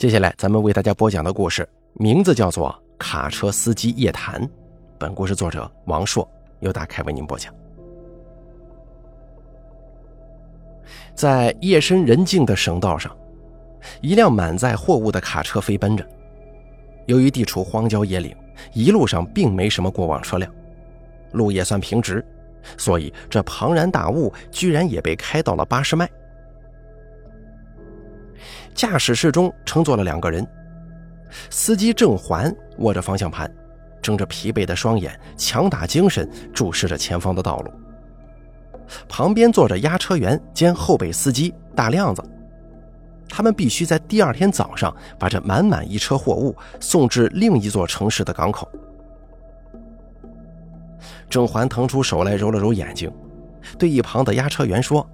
接下来，咱们为大家播讲的故事名字叫做《卡车司机夜谈》。本故事作者王硕由大开为您播讲。在夜深人静的省道上，一辆满载货物的卡车飞奔着。由于地处荒郊野岭，一路上并没什么过往车辆，路也算平直，所以这庞然大物居然也被开到了八十迈。驾驶室中乘坐了两个人，司机郑环握着方向盘，睁着疲惫的双眼，强打精神注视着前方的道路。旁边坐着押车员兼后备司机大亮子，他们必须在第二天早上把这满满一车货物送至另一座城市的港口。郑环腾出手来揉了揉眼睛，对一旁的押车员说：“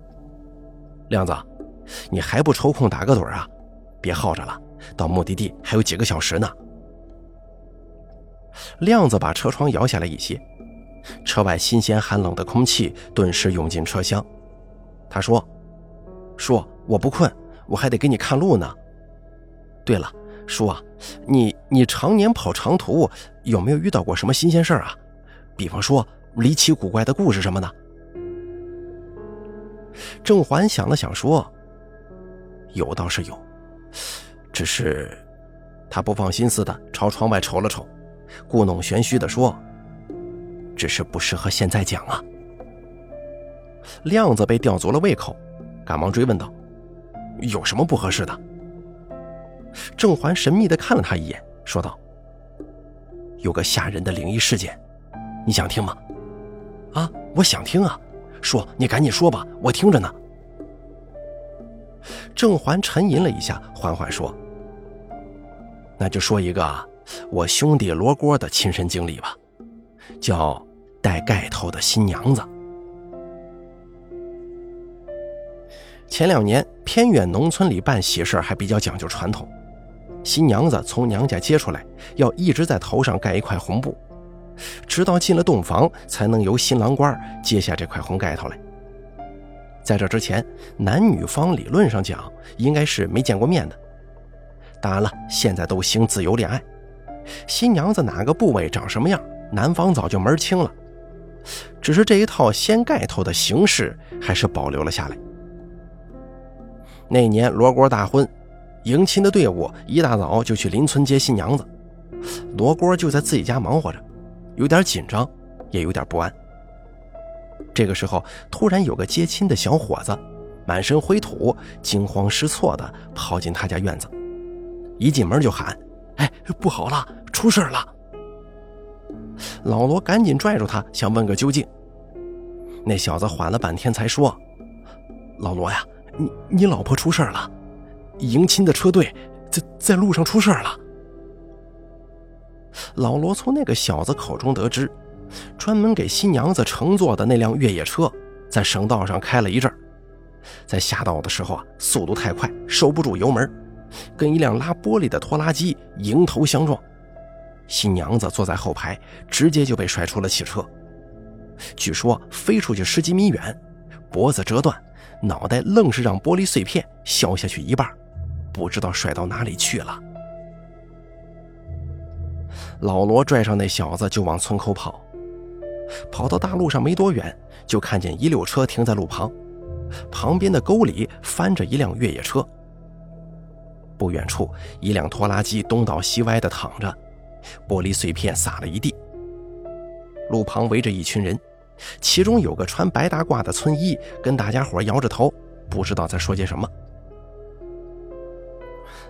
亮子。”你还不抽空打个盹啊？别耗着了，到目的地还有几个小时呢。亮子把车窗摇下来一些，车外新鲜寒冷的空气顿时涌进车厢。他说：“叔，我不困，我还得给你看路呢。对了，叔啊，你你常年跑长途，有没有遇到过什么新鲜事儿啊？比方说离奇古怪的故事什么的？”郑环想了想说。有倒是有，只是他不放心似的朝窗外瞅了瞅，故弄玄虚的说：“只是不适合现在讲啊。”亮子被吊足了胃口，赶忙追问道：“有什么不合适的？”郑环神秘的看了他一眼，说道：“有个吓人的灵异事件，你想听吗？”“啊，我想听啊，说你赶紧说吧，我听着呢。”郑环沉吟了一下，缓缓说：“那就说一个我兄弟罗锅的亲身经历吧，叫带盖头的新娘子。前两年偏远农村里办喜事还比较讲究传统，新娘子从娘家接出来，要一直在头上盖一块红布，直到进了洞房，才能由新郎官揭下这块红盖头来。”在这之前，男女方理论上讲应该是没见过面的。当然了，现在都兴自由恋爱，新娘子哪个部位长什么样，男方早就门清了。只是这一套掀盖头的形式还是保留了下来。那年罗锅大婚，迎亲的队伍一大早就去邻村接新娘子，罗锅就在自己家忙活着，有点紧张，也有点不安。这个时候，突然有个接亲的小伙子，满身灰土，惊慌失措地跑进他家院子，一进门就喊：“哎，不好了，出事了！”老罗赶紧拽住他，想问个究竟。那小子缓了半天才说：“老罗呀，你你老婆出事了，迎亲的车队在在路上出事了。”老罗从那个小子口中得知。专门给新娘子乘坐的那辆越野车，在省道上开了一阵在下道的时候啊，速度太快，收不住油门，跟一辆拉玻璃的拖拉机迎头相撞。新娘子坐在后排，直接就被甩出了汽车，据说飞出去十几米远，脖子折断，脑袋愣是让玻璃碎片削下去一半，不知道甩到哪里去了。老罗拽上那小子就往村口跑。跑到大路上没多远，就看见一溜车停在路旁，旁边的沟里翻着一辆越野车。不远处，一辆拖拉机东倒西歪地躺着，玻璃碎片撒了一地。路旁围着一群人，其中有个穿白大褂的村医，跟大家伙摇着头，不知道在说些什么。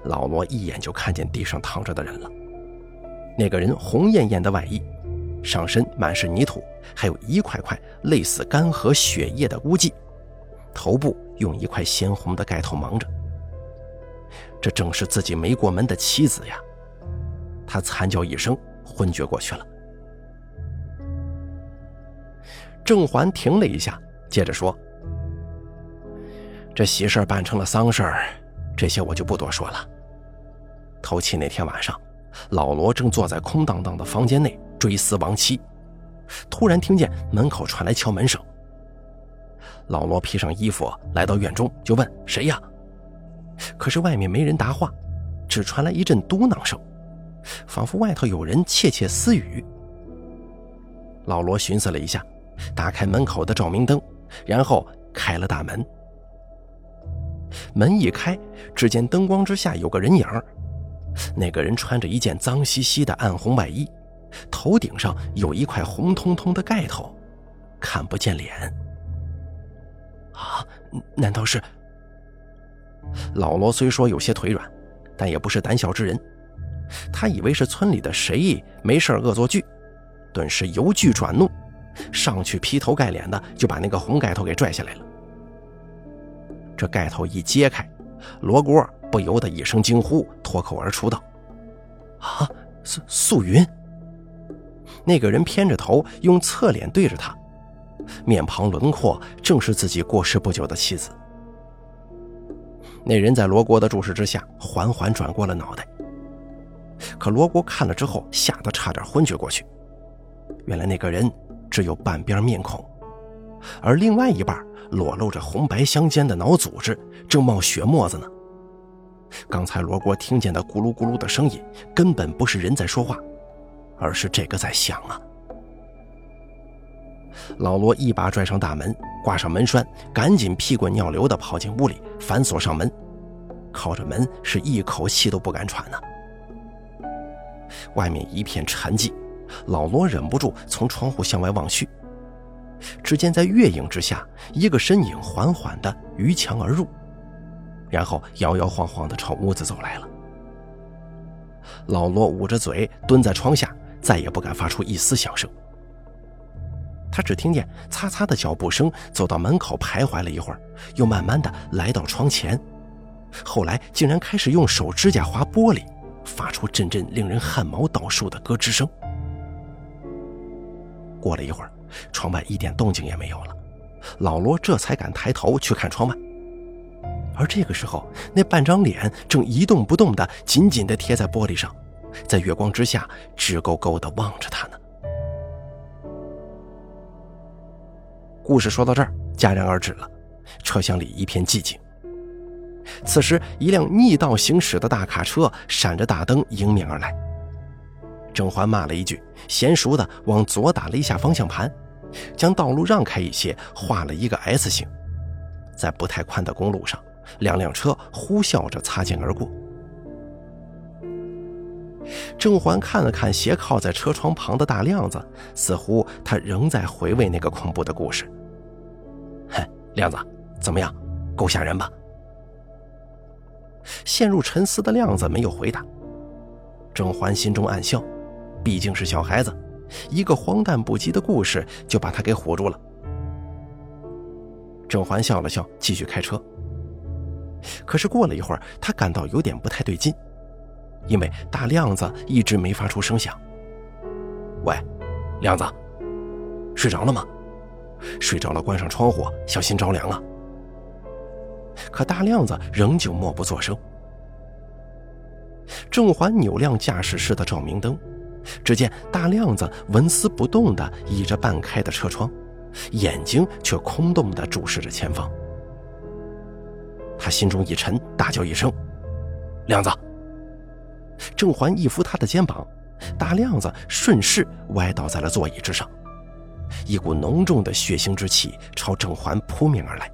老罗一眼就看见地上躺着的人了，那个人红艳艳的外衣。上身满是泥土，还有一块块类似干涸血液的污迹，头部用一块鲜红的盖头蒙着。这正是自己没过门的妻子呀！他惨叫一声，昏厥过去了。郑环停了一下，接着说：“这喜事办成了丧事儿，这些我就不多说了。头七那天晚上，老罗正坐在空荡荡的房间内。”追思亡妻，突然听见门口传来敲门声。老罗披上衣服来到院中，就问：“谁呀？”可是外面没人答话，只传来一阵嘟囔声，仿佛外头有人窃窃私语。老罗寻思了一下，打开门口的照明灯，然后开了大门。门一开，只见灯光之下有个人影那个人穿着一件脏兮兮的暗红外衣，头顶上有一块红彤彤的盖头，看不见脸。啊，难道是？老罗虽说有些腿软，但也不是胆小之人。他以为是村里的谁没事恶作剧，顿时由惧转怒，上去劈头盖脸的就把那个红盖头给拽下来了。这盖头一揭开，罗锅不由得一声惊呼，脱口而出道：“啊，素素云！”那个人偏着头，用侧脸对着他，面庞轮廓正是自己过世不久的妻子。那人在罗锅的注视之下，缓缓转过了脑袋。可罗锅看了之后，吓得差点昏厥过去。原来那个人只有半边面孔，而另外一半裸露着红白相间的脑组织，正冒血沫子呢。刚才罗锅听见的咕噜咕噜的声音，根本不是人在说话，而是这个在响啊！老罗一把拽上大门，挂上门栓，赶紧屁滚尿流地跑进屋里，反锁上门，靠着门是一口气都不敢喘呢。外面一片沉寂，老罗忍不住从窗户向外望去，只见在月影之下，一个身影缓缓地逾墙而入，然后摇摇晃晃地朝屋子走来了。老罗捂着嘴蹲在窗下，再也不敢发出一丝响声。他只听见擦擦的脚步声，走到门口徘徊了一会儿，又慢慢的来到窗前，后来竟然开始用手指甲划玻璃，发出阵阵令人汗毛倒竖的咯吱声。过了一会儿，窗外一点动静也没有了，老罗这才敢抬头去看窗外，而这个时候，那半张脸正一动不动的紧紧的贴在玻璃上，在月光之下直勾勾的望着他呢。故事说到这儿戛然而止了，车厢里一片寂静。此时，一辆逆道行驶的大卡车闪着大灯迎面而来。郑欢骂了一句，娴熟的往左打了一下方向盘，将道路让开一些，画了一个 S 型。在不太宽的公路上，两辆车呼啸着擦肩而过。郑环看了看斜靠在车窗旁的大亮子，似乎他仍在回味那个恐怖的故事。哼，亮子，怎么样？够吓人吧？陷入沉思的亮子没有回答。郑环心中暗笑，毕竟是小孩子，一个荒诞不羁的故事就把他给唬住了。郑环笑了笑，继续开车。可是过了一会儿，他感到有点不太对劲，因为大亮子一直没发出声响。喂，亮子，睡着了吗？睡着了，关上窗户，小心着凉啊！可大亮子仍旧默不作声。郑环扭亮驾驶室的照明灯，只见大亮子纹丝不动地倚着半开的车窗，眼睛却空洞地注视着前方。他心中一沉，大叫一声：“亮子！”郑环一扶他的肩膀，大亮子顺势歪倒在了座椅之上。一股浓重的血腥之气朝郑环扑面而来。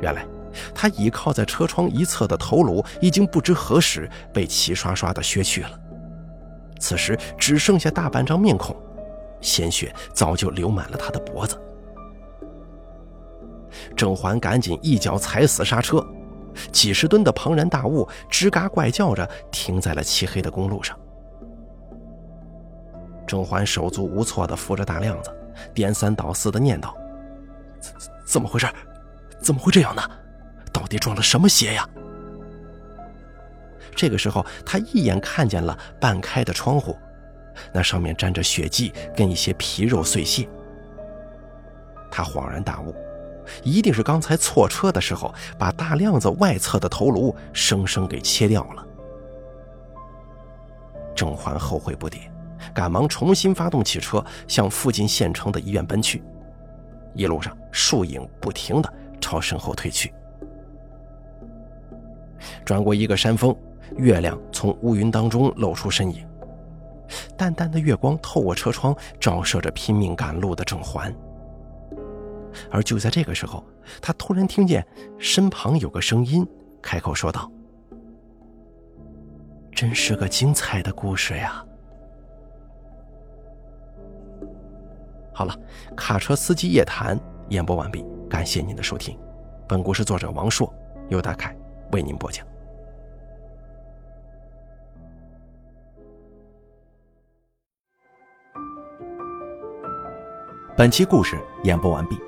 原来，他倚靠在车窗一侧的头颅已经不知何时被齐刷刷的削去了，此时只剩下大半张面孔，鲜血早就流满了他的脖子。郑环赶紧一脚踩死刹车，几十吨的庞然大物吱嘎怪叫着停在了漆黑的公路上。郑环手足无措地扶着大亮子，颠三倒四地念叨：“怎怎么回事？怎么会这样呢？到底撞了什么邪呀？”这个时候，他一眼看见了半开的窗户，那上面沾着血迹跟一些皮肉碎屑。他恍然大悟，一定是刚才错车的时候把大亮子外侧的头颅生生给切掉了。郑环后悔不迭。赶忙重新发动汽车，向附近县城的医院奔去。一路上，树影不停地朝身后退去。转过一个山峰，月亮从乌云当中露出身影，淡淡的月光透过车窗照射着拼命赶路的郑环。而就在这个时候，他突然听见身旁有个声音开口说道：“真是个精彩的故事呀！”好了，卡车司机夜谈演播完毕，感谢您的收听。本故事作者王硕，由大凯为您播讲。本期故事演播完毕。